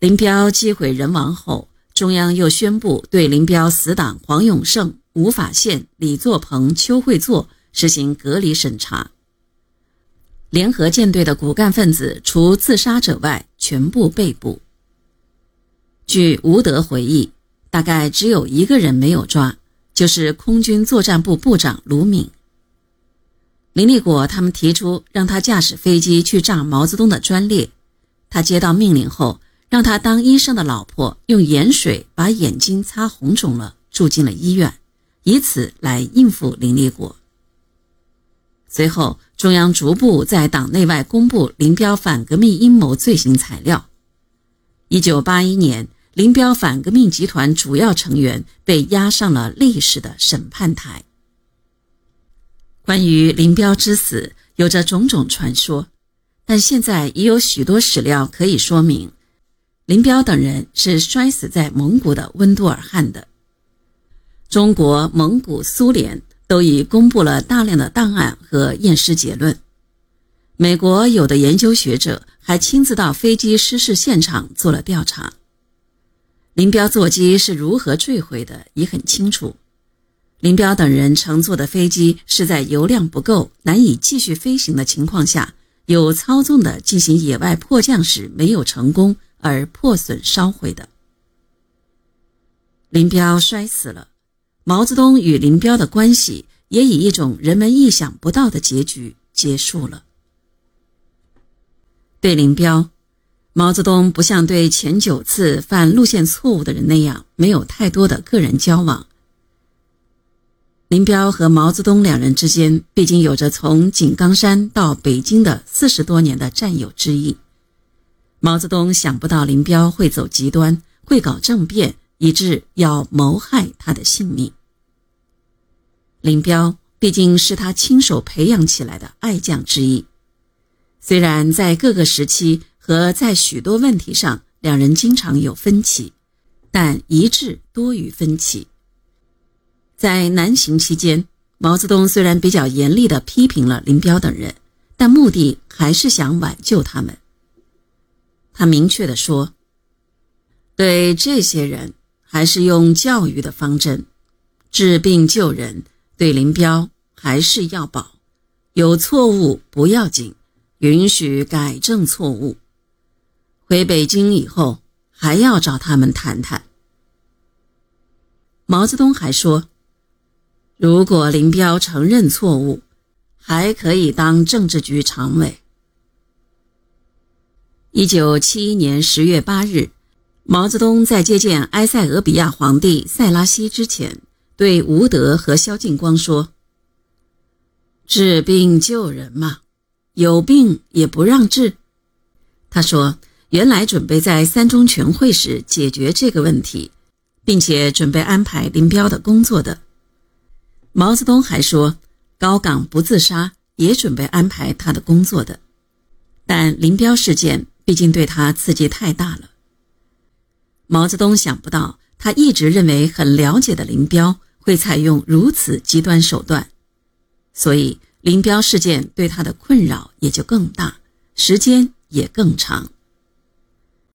林彪击毁人亡后，中央又宣布对林彪死党黄永胜、吴法宪、李作鹏、邱会作实行隔离审查。联合舰队的骨干分子，除自杀者外，全部被捕。据吴德回忆，大概只有一个人没有抓，就是空军作战部部长卢敏。林立果他们提出让他驾驶飞机去炸毛泽东的专列，他接到命令后。让他当医生的老婆用盐水把眼睛擦红肿了，住进了医院，以此来应付林立果。随后，中央逐步在党内外公布林彪反革命阴谋罪行材料。一九八一年，林彪反革命集团主要成员被押上了历史的审判台。关于林彪之死，有着种种传说，但现在已有许多史料可以说明。林彪等人是摔死在蒙古的温都尔汗的。中国、蒙古、苏联都已公布了大量的档案和验尸结论。美国有的研究学者还亲自到飞机失事现场做了调查。林彪座机是如何坠毁的已很清楚。林彪等人乘坐的飞机是在油量不够、难以继续飞行的情况下，有操纵的进行野外迫降时没有成功。而破损烧毁的。林彪摔死了，毛泽东与林彪的关系也以一种人们意想不到的结局结束了。对林彪，毛泽东不像对前九次犯路线错误的人那样没有太多的个人交往。林彪和毛泽东两人之间毕竟有着从井冈山到北京的四十多年的战友之谊。毛泽东想不到林彪会走极端，会搞政变，以致要谋害他的性命。林彪毕竟是他亲手培养起来的爱将之一，虽然在各个时期和在许多问题上两人经常有分歧，但一致多于分歧。在南行期间，毛泽东虽然比较严厉地批评了林彪等人，但目的还是想挽救他们。他明确地说：“对这些人，还是用教育的方针，治病救人。对林彪，还是要保，有错误不要紧，允许改正错误。回北京以后，还要找他们谈谈。”毛泽东还说：“如果林彪承认错误，还可以当政治局常委。”一九七一年十月八日，毛泽东在接见埃塞俄比亚皇帝塞拉西之前，对吴德和萧劲光说：“治病救人嘛，有病也不让治。”他说：“原来准备在三中全会时解决这个问题，并且准备安排林彪的工作的。”毛泽东还说：“高岗不自杀，也准备安排他的工作的。”但林彪事件。毕竟对他刺激太大了。毛泽东想不到，他一直认为很了解的林彪会采用如此极端手段，所以林彪事件对他的困扰也就更大，时间也更长。